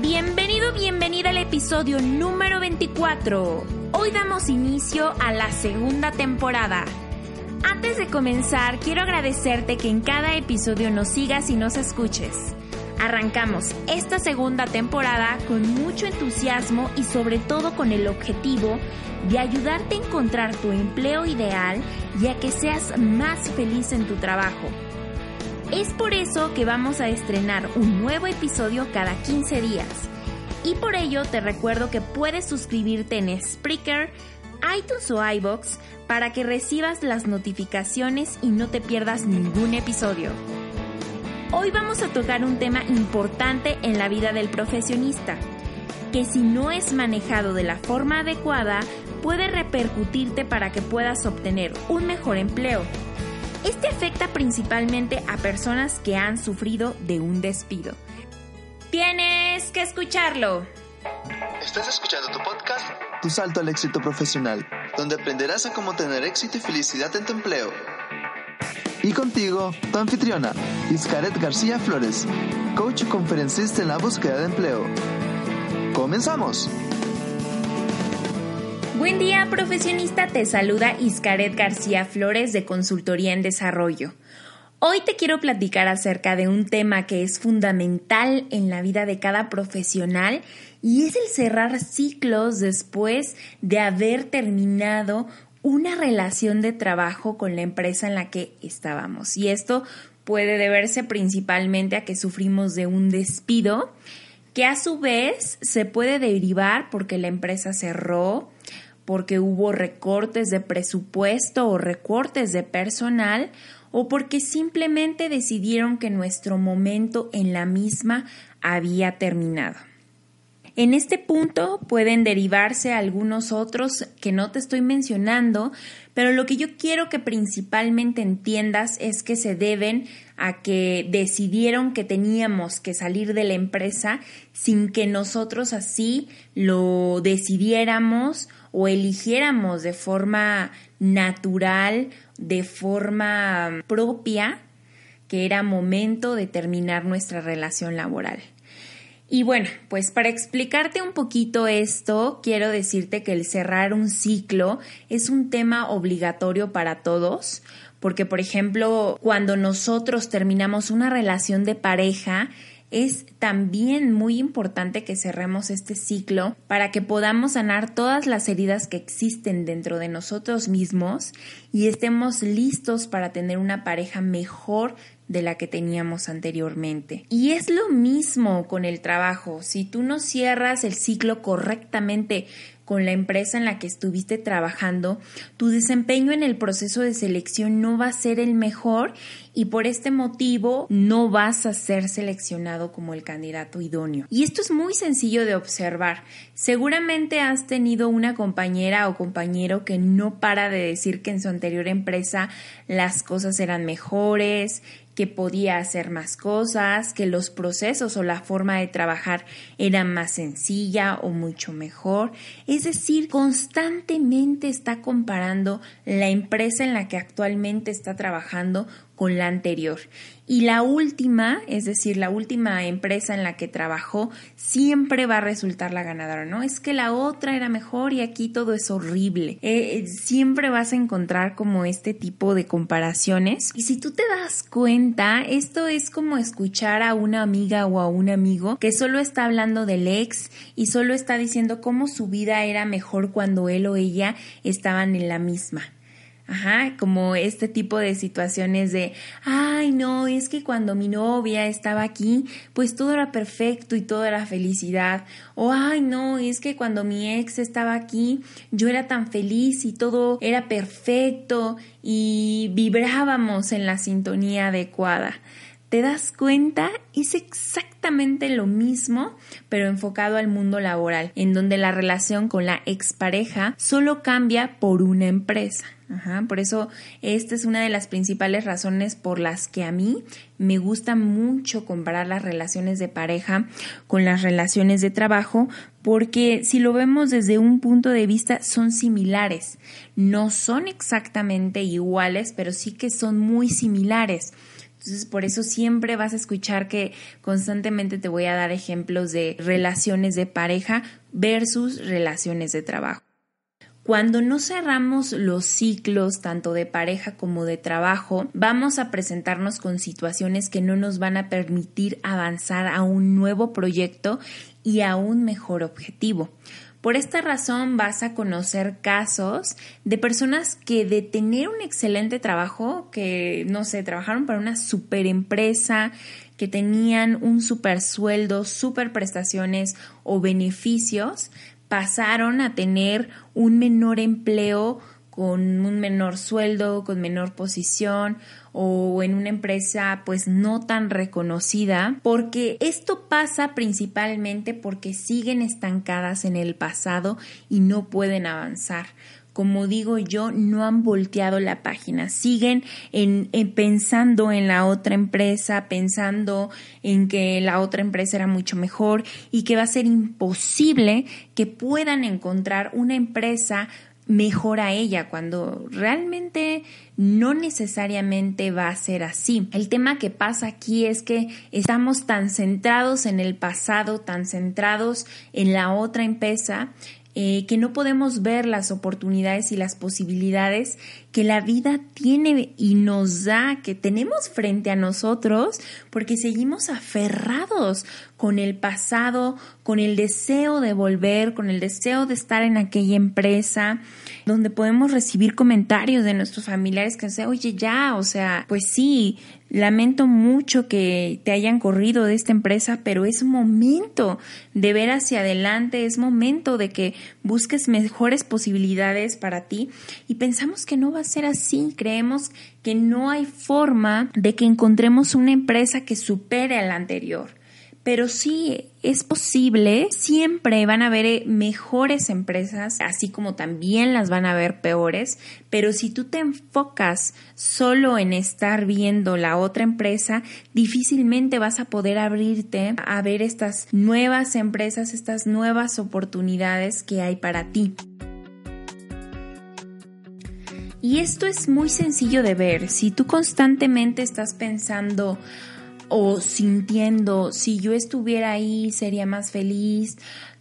Bienvenido, bienvenida al episodio número 24. Hoy damos inicio a la segunda temporada. Antes de comenzar, quiero agradecerte que en cada episodio nos sigas y nos escuches. Arrancamos esta segunda temporada con mucho entusiasmo y sobre todo con el objetivo de ayudarte a encontrar tu empleo ideal y a que seas más feliz en tu trabajo. Es por eso que vamos a estrenar un nuevo episodio cada 15 días. Y por ello te recuerdo que puedes suscribirte en Spreaker, iTunes o iBox para que recibas las notificaciones y no te pierdas ningún episodio. Hoy vamos a tocar un tema importante en la vida del profesionista, que si no es manejado de la forma adecuada puede repercutirte para que puedas obtener un mejor empleo este afecta principalmente a personas que han sufrido de un despido. Tienes que escucharlo. Estás escuchando tu podcast, Tu Salto al Éxito Profesional, donde aprenderás a cómo tener éxito y felicidad en tu empleo. Y contigo, tu anfitriona, Iscaret García Flores, coach y conferencista en la búsqueda de empleo. ¡Comenzamos! Buen día, profesionista. Te saluda Iscaret García Flores de Consultoría en Desarrollo. Hoy te quiero platicar acerca de un tema que es fundamental en la vida de cada profesional y es el cerrar ciclos después de haber terminado una relación de trabajo con la empresa en la que estábamos. Y esto puede deberse principalmente a que sufrimos de un despido que a su vez se puede derivar porque la empresa cerró, porque hubo recortes de presupuesto o recortes de personal o porque simplemente decidieron que nuestro momento en la misma había terminado. En este punto pueden derivarse algunos otros que no te estoy mencionando, pero lo que yo quiero que principalmente entiendas es que se deben a que decidieron que teníamos que salir de la empresa sin que nosotros así lo decidiéramos o eligiéramos de forma natural, de forma propia, que era momento de terminar nuestra relación laboral. Y bueno, pues para explicarte un poquito esto, quiero decirte que el cerrar un ciclo es un tema obligatorio para todos, porque por ejemplo, cuando nosotros terminamos una relación de pareja, es también muy importante que cerremos este ciclo para que podamos sanar todas las heridas que existen dentro de nosotros mismos y estemos listos para tener una pareja mejor de la que teníamos anteriormente. Y es lo mismo con el trabajo. Si tú no cierras el ciclo correctamente con la empresa en la que estuviste trabajando, tu desempeño en el proceso de selección no va a ser el mejor y por este motivo no vas a ser seleccionado como el candidato idóneo. Y esto es muy sencillo de observar. Seguramente has tenido una compañera o compañero que no para de decir que en su anterior empresa las cosas eran mejores, que podía hacer más cosas, que los procesos o la forma de trabajar era más sencilla o mucho mejor. Es decir, constantemente está comparando la empresa en la que actualmente está trabajando con la anterior. Y la última, es decir, la última empresa en la que trabajó, siempre va a resultar la ganadora, ¿no? Es que la otra era mejor y aquí todo es horrible. Eh, eh, siempre vas a encontrar como este tipo de comparaciones. Y si tú te das cuenta, esto es como escuchar a una amiga o a un amigo que solo está hablando del ex y solo está diciendo cómo su vida era mejor cuando él o ella estaban en la misma. Ajá, como este tipo de situaciones de, ay, no, es que cuando mi novia estaba aquí, pues todo era perfecto y todo era felicidad. O, ay, no, es que cuando mi ex estaba aquí, yo era tan feliz y todo era perfecto y vibrábamos en la sintonía adecuada. Te das cuenta, es exactamente lo mismo, pero enfocado al mundo laboral, en donde la relación con la expareja solo cambia por una empresa. por eso esta es una de las principales razones por las que a mí me gusta mucho comparar las relaciones de pareja con las relaciones de trabajo, porque si lo vemos desde un punto de vista son similares. No son exactamente iguales, pero sí que son muy similares. Entonces, por eso siempre vas a escuchar que constantemente te voy a dar ejemplos de relaciones de pareja versus relaciones de trabajo. Cuando no cerramos los ciclos tanto de pareja como de trabajo, vamos a presentarnos con situaciones que no nos van a permitir avanzar a un nuevo proyecto y a un mejor objetivo. Por esta razón vas a conocer casos de personas que de tener un excelente trabajo, que no sé, trabajaron para una super empresa, que tenían un super sueldo, super prestaciones o beneficios, pasaron a tener un menor empleo con un menor sueldo, con menor posición o en una empresa pues no tan reconocida, porque esto pasa principalmente porque siguen estancadas en el pasado y no pueden avanzar. Como digo yo, no han volteado la página, siguen en, pensando en la otra empresa, pensando en que la otra empresa era mucho mejor y que va a ser imposible que puedan encontrar una empresa mejor a ella cuando realmente no necesariamente va a ser así. El tema que pasa aquí es que estamos tan centrados en el pasado, tan centrados en la otra empresa eh, que no podemos ver las oportunidades y las posibilidades que la vida tiene y nos da, que tenemos frente a nosotros, porque seguimos aferrados con el pasado, con el deseo de volver, con el deseo de estar en aquella empresa, donde podemos recibir comentarios de nuestros familiares que dicen, oye, ya, o sea, pues sí, lamento mucho que te hayan corrido de esta empresa, pero es momento de ver hacia adelante, es momento de que busques mejores posibilidades para ti. Y pensamos que no va a ser así, creemos que no hay forma de que encontremos una empresa que supere a la anterior pero sí es posible, siempre van a haber eh, mejores empresas, así como también las van a haber peores, pero si tú te enfocas solo en estar viendo la otra empresa, difícilmente vas a poder abrirte a ver estas nuevas empresas, estas nuevas oportunidades que hay para ti. Y esto es muy sencillo de ver. Si tú constantemente estás pensando, o sintiendo, si yo estuviera ahí sería más feliz,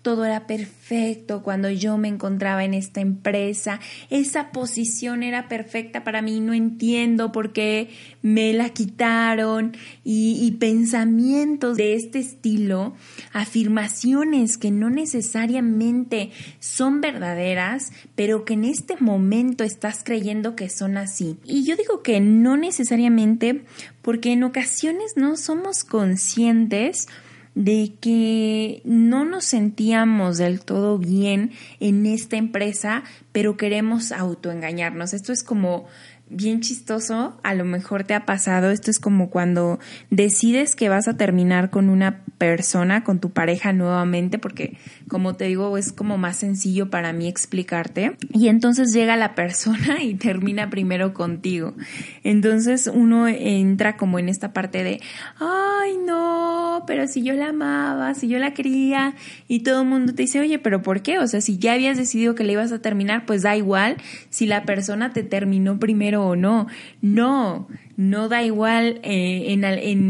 todo era perfecto cuando yo me encontraba en esta empresa, esa posición era perfecta para mí, no entiendo por qué me la quitaron y, y pensamientos de este estilo, afirmaciones que no necesariamente son verdaderas, pero que en este momento estás creyendo que son así. Y yo digo que no necesariamente porque en ocasiones no somos conscientes de que no nos sentíamos del todo bien en esta empresa, pero queremos autoengañarnos. Esto es como bien chistoso, a lo mejor te ha pasado, esto es como cuando decides que vas a terminar con una persona, con tu pareja nuevamente, porque como te digo, es como más sencillo para mí explicarte, y entonces llega la persona y termina primero contigo. Entonces uno entra como en esta parte de, ay no, pero si yo la amaba, si yo la quería, y todo el mundo te dice, oye, pero ¿por qué? O sea, si ya habías decidido que le ibas a terminar, pues da igual si la persona te terminó primero o no. No, no da igual eh, en,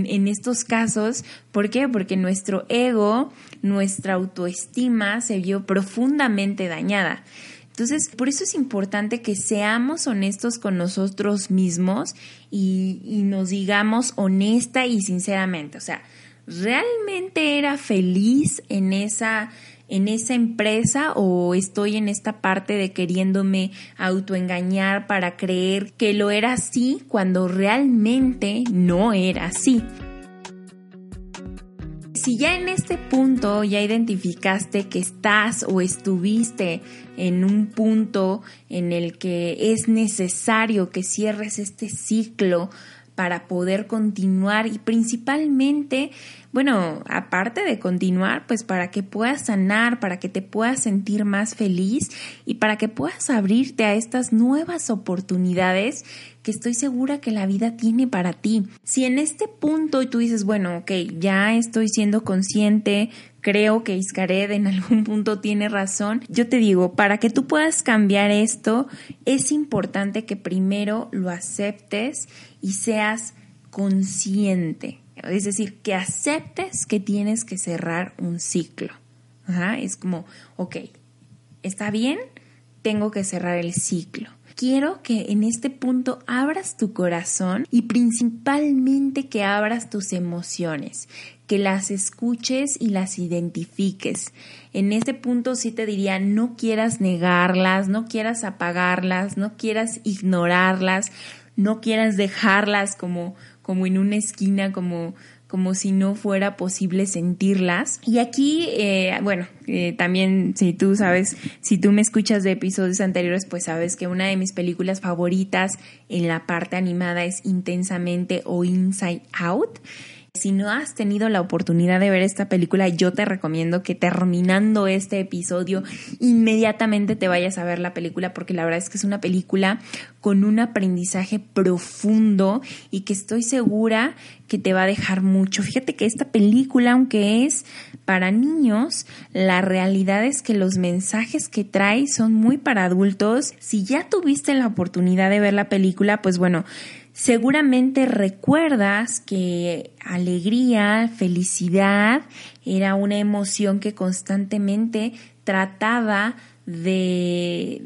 en estos casos. ¿Por qué? Porque nuestro ego, nuestra autoestima se vio profundamente dañada. Entonces, por eso es importante que seamos honestos con nosotros mismos y, y, nos digamos honesta y sinceramente. O sea, ¿realmente era feliz en esa en esa empresa o estoy en esta parte de queriéndome autoengañar para creer que lo era así cuando realmente no era así. Si ya en este punto ya identificaste que estás o estuviste en un punto en el que es necesario que cierres este ciclo para poder continuar y principalmente, bueno, aparte de continuar, pues para que puedas sanar, para que te puedas sentir más feliz y para que puedas abrirte a estas nuevas oportunidades que estoy segura que la vida tiene para ti. Si en este punto tú dices, bueno, ok, ya estoy siendo consciente, creo que Iscared en algún punto tiene razón, yo te digo, para que tú puedas cambiar esto, es importante que primero lo aceptes y seas consciente. Es decir, que aceptes que tienes que cerrar un ciclo. es como, ok, está bien, tengo que cerrar el ciclo quiero que en este punto abras tu corazón y principalmente que abras tus emociones, que las escuches y las identifiques. En este punto sí te diría, no quieras negarlas, no quieras apagarlas, no quieras ignorarlas, no quieras dejarlas como, como en una esquina, como como si no fuera posible sentirlas. Y aquí, eh, bueno, eh, también si tú sabes, si tú me escuchas de episodios anteriores, pues sabes que una de mis películas favoritas en la parte animada es Intensamente o Inside Out. Si no has tenido la oportunidad de ver esta película, yo te recomiendo que terminando este episodio inmediatamente te vayas a ver la película porque la verdad es que es una película con un aprendizaje profundo y que estoy segura que te va a dejar mucho. Fíjate que esta película, aunque es para niños, la realidad es que los mensajes que trae son muy para adultos. Si ya tuviste la oportunidad de ver la película, pues bueno, Seguramente recuerdas que alegría, felicidad era una emoción que constantemente trataba de,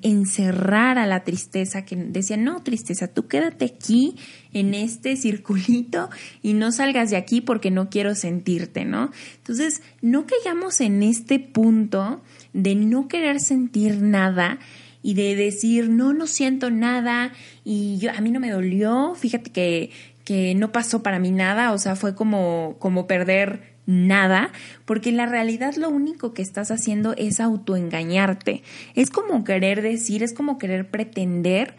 encerrar a la tristeza, que decía, no, tristeza, tú quédate aquí en este circulito y no salgas de aquí porque no quiero sentirte, ¿no? Entonces, no caigamos en este punto de no querer sentir nada y de decir, no, no siento nada y yo, a mí no me dolió, fíjate que, que no pasó para mí nada, o sea, fue como, como perder nada, porque en la realidad lo único que estás haciendo es autoengañarte. Es como querer decir, es como querer pretender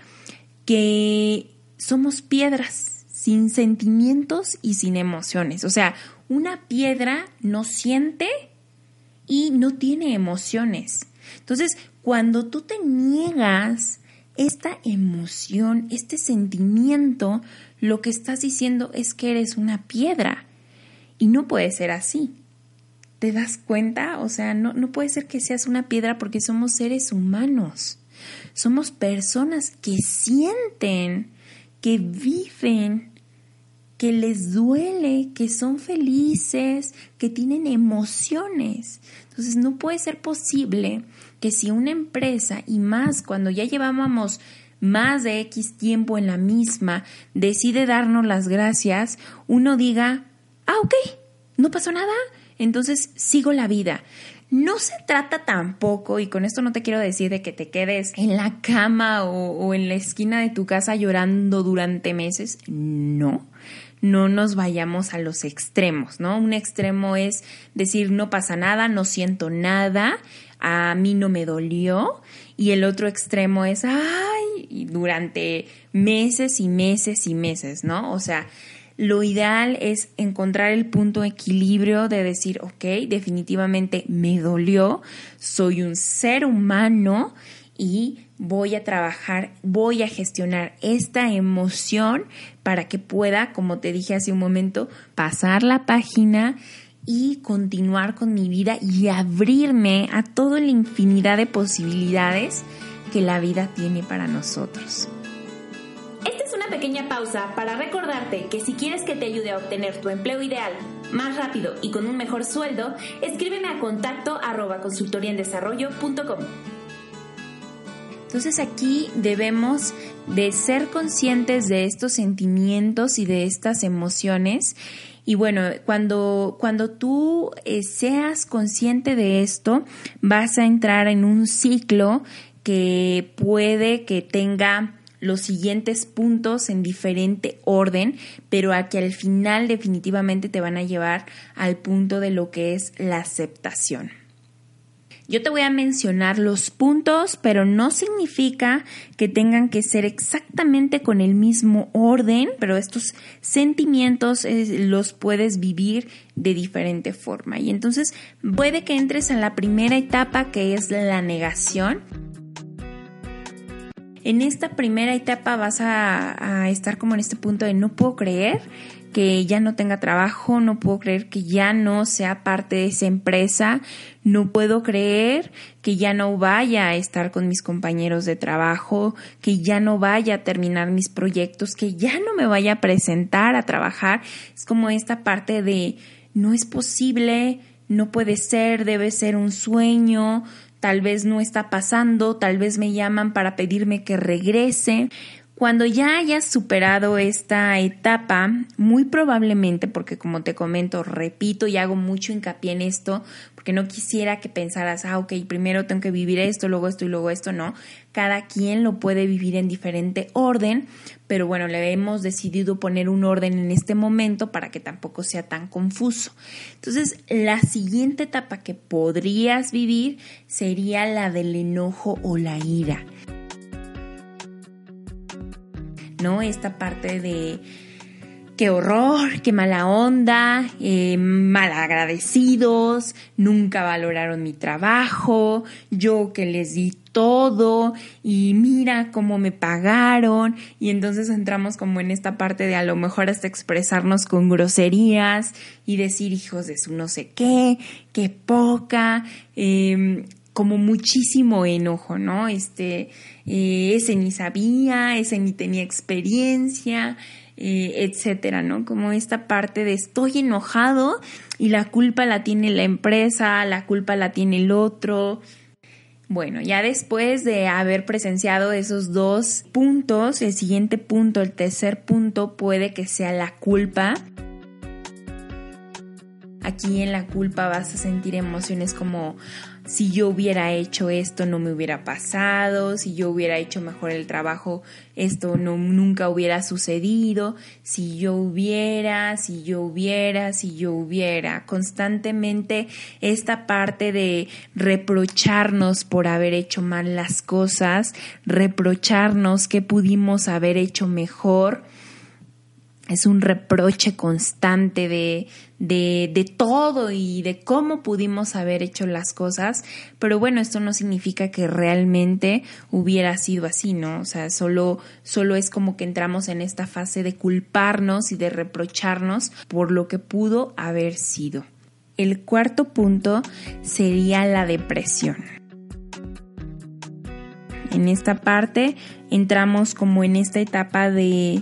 que somos piedras sin sentimientos y sin emociones. O sea, una piedra no siente y no tiene emociones. Entonces, cuando tú te niegas esta emoción, este sentimiento, lo que estás diciendo es que eres una piedra. Y no puede ser así. ¿Te das cuenta? O sea, no, no puede ser que seas una piedra porque somos seres humanos. Somos personas que sienten, que viven, que les duele, que son felices, que tienen emociones. Entonces no puede ser posible que si una empresa, y más cuando ya llevábamos más de X tiempo en la misma, decide darnos las gracias, uno diga, ah, ok, no pasó nada, entonces sigo la vida. No se trata tampoco, y con esto no te quiero decir de que te quedes en la cama o, o en la esquina de tu casa llorando durante meses, no no nos vayamos a los extremos, ¿no? Un extremo es decir, no pasa nada, no siento nada, a mí no me dolió y el otro extremo es, ay, durante meses y meses y meses, ¿no? O sea, lo ideal es encontrar el punto de equilibrio de decir, ok, definitivamente me dolió, soy un ser humano y voy a trabajar, voy a gestionar esta emoción para que pueda, como te dije hace un momento, pasar la página y continuar con mi vida y abrirme a toda la infinidad de posibilidades que la vida tiene para nosotros. Esta es una pequeña pausa para recordarte que si quieres que te ayude a obtener tu empleo ideal más rápido y con un mejor sueldo, escríbeme a contacto arroba Entonces aquí debemos de ser conscientes de estos sentimientos y de estas emociones y bueno, cuando, cuando tú eh, seas consciente de esto, vas a entrar en un ciclo que puede que tenga los siguientes puntos en diferente orden, pero a que al final definitivamente te van a llevar al punto de lo que es la aceptación. Yo te voy a mencionar los puntos, pero no significa que tengan que ser exactamente con el mismo orden, pero estos sentimientos eh, los puedes vivir de diferente forma. Y entonces puede que entres a la primera etapa que es la negación. En esta primera etapa vas a, a estar como en este punto de no puedo creer que ya no tenga trabajo, no puedo creer que ya no sea parte de esa empresa, no puedo creer que ya no vaya a estar con mis compañeros de trabajo, que ya no vaya a terminar mis proyectos, que ya no me vaya a presentar a trabajar. Es como esta parte de no es posible, no puede ser, debe ser un sueño, tal vez no está pasando, tal vez me llaman para pedirme que regrese. Cuando ya hayas superado esta etapa, muy probablemente, porque como te comento, repito y hago mucho hincapié en esto, porque no quisiera que pensaras, ah, ok, primero tengo que vivir esto, luego esto y luego esto, no. Cada quien lo puede vivir en diferente orden, pero bueno, le hemos decidido poner un orden en este momento para que tampoco sea tan confuso. Entonces, la siguiente etapa que podrías vivir sería la del enojo o la ira. ¿No? Esta parte de qué horror, qué mala onda, eh, malagradecidos, nunca valoraron mi trabajo, yo que les di todo y mira cómo me pagaron y entonces entramos como en esta parte de a lo mejor hasta expresarnos con groserías y decir hijos de su no sé qué, qué poca, eh, como muchísimo enojo, ¿no? Este, eh, ese ni sabía, ese ni tenía experiencia, eh, etcétera, ¿no? Como esta parte de estoy enojado y la culpa la tiene la empresa, la culpa la tiene el otro. Bueno, ya después de haber presenciado esos dos puntos, el siguiente punto, el tercer punto, puede que sea la culpa. Aquí en la culpa vas a sentir emociones como, si yo hubiera hecho esto no me hubiera pasado, si yo hubiera hecho mejor el trabajo esto no nunca hubiera sucedido, si yo hubiera, si yo hubiera, si yo hubiera, constantemente esta parte de reprocharnos por haber hecho mal las cosas, reprocharnos que pudimos haber hecho mejor, es un reproche constante de, de, de, todo y de cómo pudimos haber hecho las cosas, pero bueno, esto no significa que realmente hubiera sido así, ¿no? O sea, solo, solo es como que entramos en esta fase de culparnos y de reprocharnos por lo que pudo haber sido. El cuarto punto sería la depresión. En esta parte entramos como en esta etapa de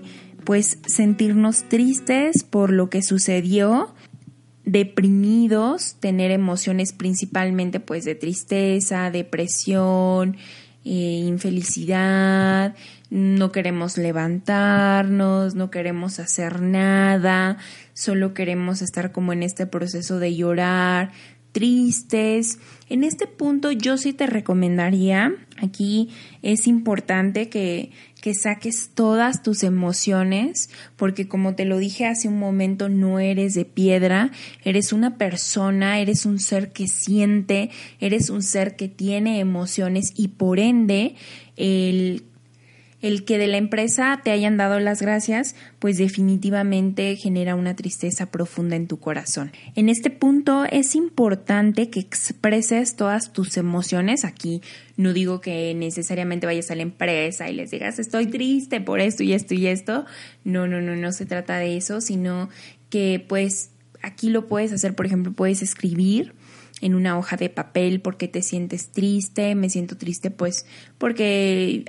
pues sentirnos tristes por lo que sucedió, deprimidos, tener emociones principalmente pues de tristeza, depresión, eh, infelicidad, no queremos levantarnos, no queremos hacer nada, solo queremos estar como en este proceso de llorar, tristes. En este punto yo sí te recomendaría, aquí es importante que, que saques todas tus emociones, porque como te lo dije hace un momento, no eres de piedra, eres una persona, eres un ser que siente, eres un ser que tiene emociones y por ende el el que de la empresa te hayan dado las gracias, pues definitivamente genera una tristeza profunda en tu corazón. En este punto es importante que expreses todas tus emociones. Aquí no digo que necesariamente vayas a la empresa y les digas estoy triste por esto y esto y esto. No, no, no, no se trata de eso, sino que pues aquí lo puedes hacer, por ejemplo, puedes escribir en una hoja de papel porque te sientes triste, me siento triste pues porque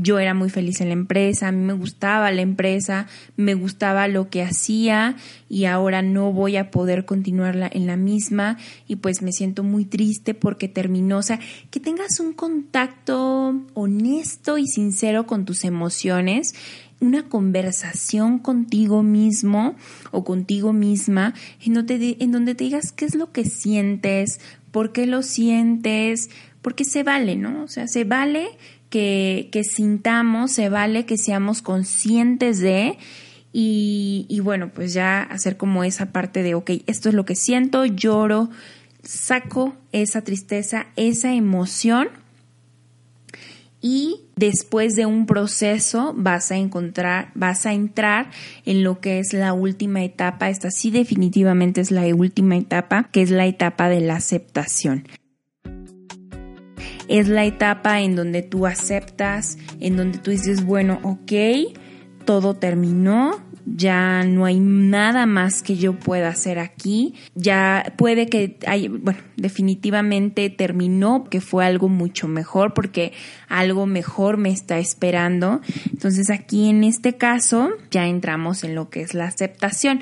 yo era muy feliz en la empresa, a mí me gustaba la empresa, me gustaba lo que hacía y ahora no voy a poder continuar en la misma y pues me siento muy triste porque terminó, o sea, que tengas un contacto honesto y sincero con tus emociones una conversación contigo mismo o contigo misma en donde, te digas qué es lo que sientes, por qué lo sientes, porque se vale, ¿no? O sea, se vale que, que sintamos, se vale que seamos conscientes de y, y bueno, pues ya hacer como esa parte de, ok, esto es lo que siento, lloro, saco esa tristeza, esa emoción y después de un proceso vas a encontrar, vas a entrar en lo que es la última etapa. Esta sí definitivamente es la última etapa, que es la etapa de la aceptación. Es la etapa en donde tú aceptas, en donde tú dices, bueno, ok, todo terminó, ya no hay nada más que yo pueda hacer aquí, ya puede que hay, bueno, definitivamente terminó, que fue algo mucho mejor porque algo mejor me está esperando. Entonces aquí en este caso ya entramos en lo que es la aceptación.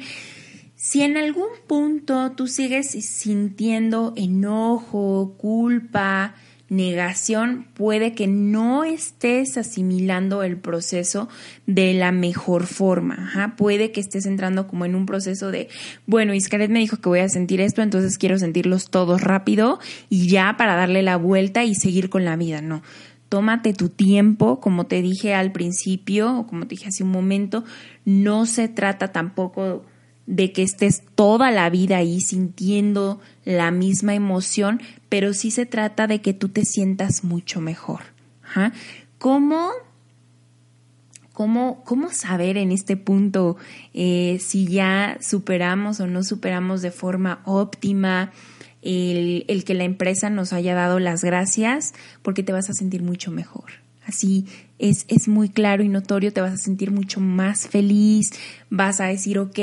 Si en algún punto tú sigues sintiendo enojo, culpa, negación puede que no estés asimilando el proceso de la mejor forma. Puede que estés entrando como en un proceso de, bueno, Iscaret me dijo que voy a sentir esto, entonces quiero sentirlos todos rápido y ya para darle la vuelta y seguir con la vida. No. Tómate tu tiempo, como te dije al principio o como te dije hace un momento, no se trata tampoco de que estés toda la vida ahí sintiendo la misma emoción, pero sí se trata de que tú te sientas mucho mejor. ¿Cómo, cómo, cómo saber en este punto eh, si ya superamos o no superamos de forma óptima el, el que la empresa nos haya dado las gracias? Porque te vas a sentir mucho mejor. Así es, es muy claro y notorio, te vas a sentir mucho más feliz, vas a decir, ok,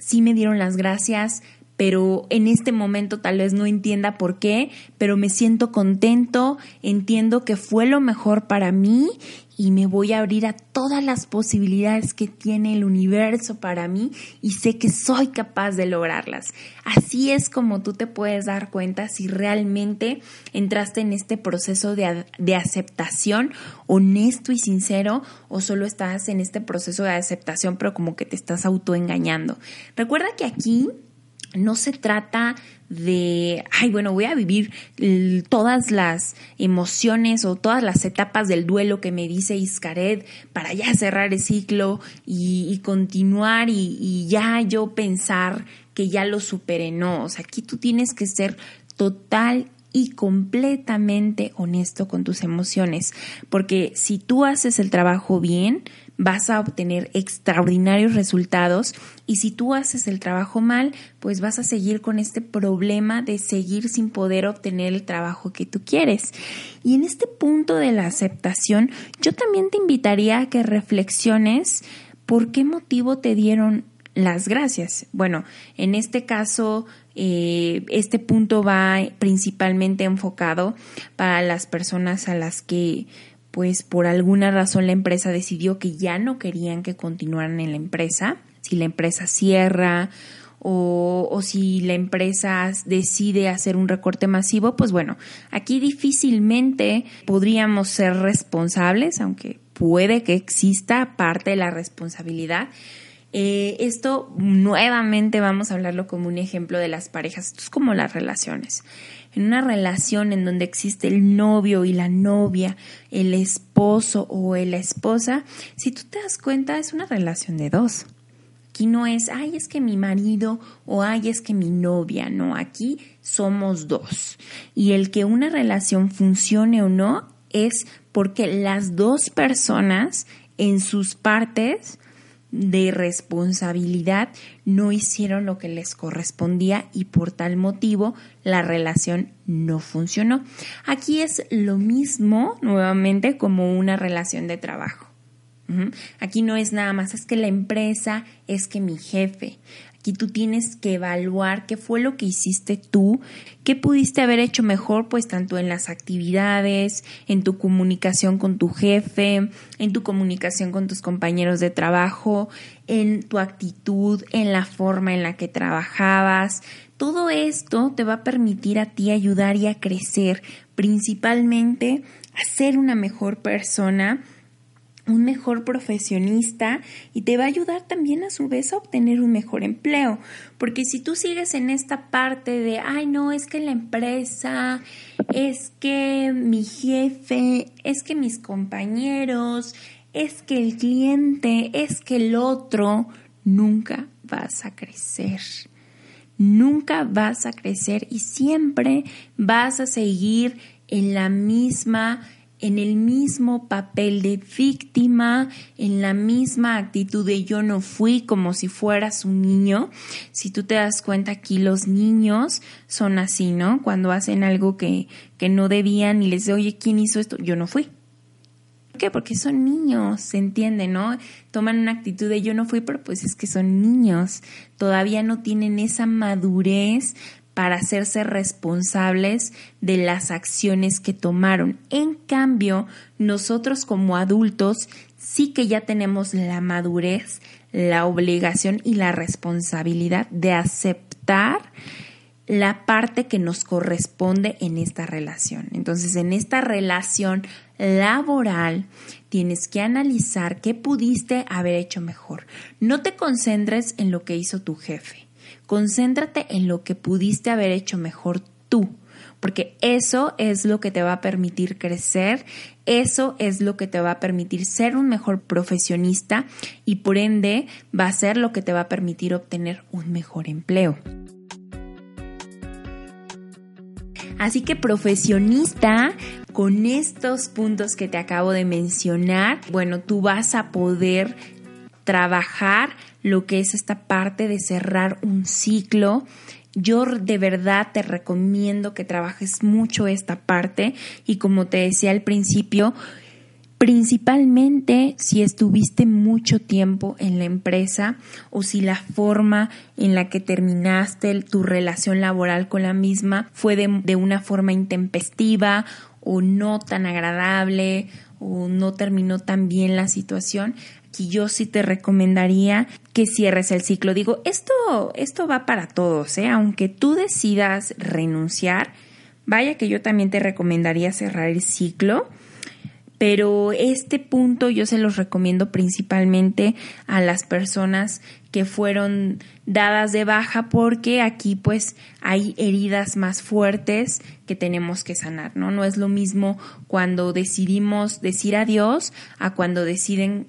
sí me dieron las gracias, pero en este momento tal vez no entienda por qué, pero me siento contento, entiendo que fue lo mejor para mí y me voy a abrir a todas las posibilidades que tiene el universo para mí y sé que soy capaz de lograrlas. Así es como tú te puedes dar cuenta si realmente entraste en este proceso de, de aceptación honesto y sincero o solo estás en este proceso de aceptación pero como que te estás autoengañando. Recuerda que aquí no se trata de, ay, bueno, voy a vivir todas las emociones o todas las etapas del duelo que me dice Iscaret para ya cerrar el ciclo y, continuar y, y, ya yo pensar que ya lo superé. No, o sea, aquí tú tienes que ser total y completamente honesto con tus emociones, porque si tú haces el trabajo bien, vas a obtener extraordinarios resultados y si tú haces el trabajo mal, pues vas a seguir con este problema de seguir sin poder obtener el trabajo que tú quieres. Y en este punto de la aceptación, yo también te invitaría a que reflexiones por qué motivo te dieron las gracias. Bueno, en este caso, eh, este punto va principalmente enfocado para las personas a las que pues por alguna razón la empresa decidió que ya no querían que continuaran en la empresa, si la empresa cierra o, o, si la empresa decide hacer un recorte masivo, pues bueno, aquí difícilmente podríamos ser responsables, aunque puede que exista parte de la responsabilidad. Eh, esto nuevamente vamos a hablarlo como un ejemplo de las parejas, esto es como las relaciones en una relación en donde existe el novio y la novia, el esposo o la esposa, si tú te das cuenta es una relación de dos. Aquí no es, ay, es que mi marido o ay, es que mi novia, no, aquí somos dos. Y el que una relación funcione o no es porque las dos personas en sus partes de responsabilidad no hicieron lo que les correspondía y por tal motivo la relación no funcionó. Aquí es lo mismo nuevamente como una relación de trabajo. Aquí no es nada más, es que la empresa, es que mi jefe. Aquí tú tienes que evaluar qué fue lo que hiciste tú, qué pudiste haber hecho mejor, pues tanto en las actividades, en tu comunicación con tu jefe, en tu comunicación con tus compañeros de trabajo, en tu actitud, en la forma en la que trabajabas. Todo esto te va a permitir a ti ayudar y a crecer, principalmente a ser una mejor persona un mejor profesionista y te va a ayudar también a su vez a obtener un mejor empleo. Porque si tú sigues en esta parte de, ay no, es que la empresa, es que mi jefe, es que mis compañeros, es que el cliente, es que el otro, nunca vas a crecer. nunca vas a crecer y siempre vas a seguir en la misma en el mismo papel de víctima, en la misma actitud de yo no fui como si fueras un niño. Si tú te das cuenta aquí los niños son así, ¿no? Cuando hacen algo que, que no debían y les dice, oye, ¿quién hizo esto? Yo no fui qué? Porque son niños, se entiende, ¿no? Toman una actitud de yo no fui, pero pues es que son niños, todavía no tienen esa madurez para hacerse responsables de las acciones que tomaron. En cambio, nosotros como adultos sí que ya tenemos la madurez, la obligación y la responsabilidad de aceptar la parte que nos corresponde en esta relación. Entonces, en esta relación laboral, tienes que analizar qué pudiste haber hecho mejor. No te concentres en lo que hizo tu jefe. Concéntrate en lo que pudiste haber hecho mejor tú, porque eso es lo que te va a permitir crecer, eso es lo que te va a permitir ser un mejor profesionista y por ende va a ser lo que te va a permitir obtener un mejor empleo. Así que profesionista, con estos puntos que te acabo de mencionar, bueno, tú vas a poder trabajar lo que es esta parte de cerrar un ciclo. Yo de verdad te recomiendo que trabajes mucho esta parte y como te decía al principio, principalmente si estuviste mucho tiempo en la empresa o si la forma en la que terminaste tu relación laboral con la misma fue de, una forma intempestiva o no tan agradable o no terminó tan bien la situación, aquí yo sí te recomendaría que cierres el ciclo. Digo, esto, esto va para todos, ¿eh? aunque tú decidas renunciar, vaya que yo también te recomendaría cerrar el ciclo pero este punto yo se los recomiendo principalmente a las personas que fueron dadas de baja porque aquí pues hay heridas más fuertes que tenemos que sanar, ¿no? No es lo mismo cuando decidimos decir adiós a cuando deciden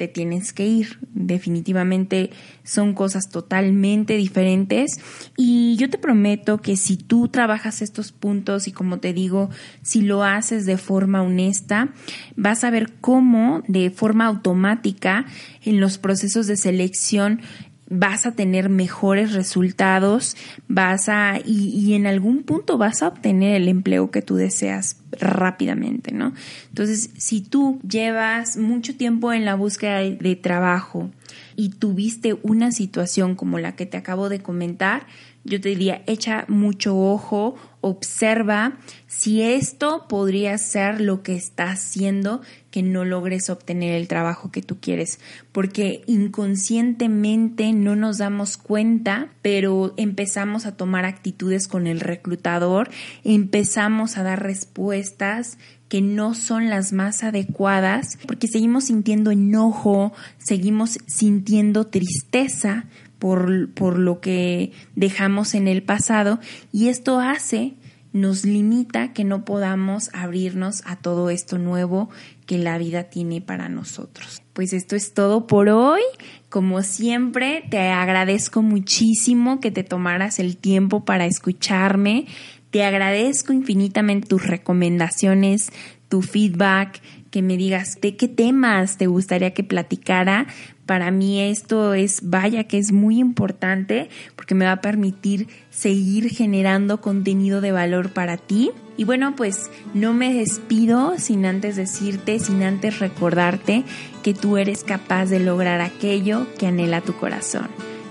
te tienes que ir. Definitivamente son cosas totalmente diferentes y yo te prometo que si tú trabajas estos puntos y como te digo, si lo haces de forma honesta, vas a ver cómo de forma automática en los procesos de selección vas a tener mejores resultados, vas a, y, y, en algún punto vas a obtener el empleo que tú deseas rápidamente, ¿no? Entonces, si tú llevas mucho tiempo en la búsqueda de trabajo y tuviste una situación como la que te acabo de comentar, yo te diría, echa mucho ojo, observa si esto podría ser lo que está haciendo que no logres obtener el trabajo que tú quieres, porque inconscientemente no nos damos cuenta, pero empezamos a tomar actitudes con el reclutador, empezamos a dar respuestas que no son las más adecuadas, porque seguimos sintiendo enojo, seguimos sintiendo tristeza, por, lo que dejamos en el pasado y esto hace nos limita que no podamos abrirnos a todo esto nuevo que la vida tiene para nosotros. Pues esto es todo por hoy. Como siempre, te agradezco muchísimo que te tomaras el tiempo para escucharme. Te agradezco infinitamente tus recomendaciones, tu feedback, que me digas de qué temas te gustaría que platicara. Para mí esto es, vaya que es muy importante porque me va a permitir seguir generando contenido de valor para ti. Y bueno, pues no me despido sin antes decirte, sin antes recordarte que tú eres capaz de lograr aquello que anhela tu corazón.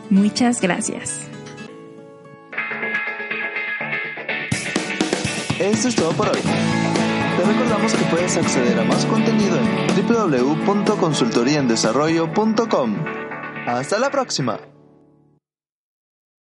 Muchas gracias. Esto es todo por hoy. Recordamos que puedes acceder a más contenido en www.consultoriaendesarrollo.com. Hasta la próxima.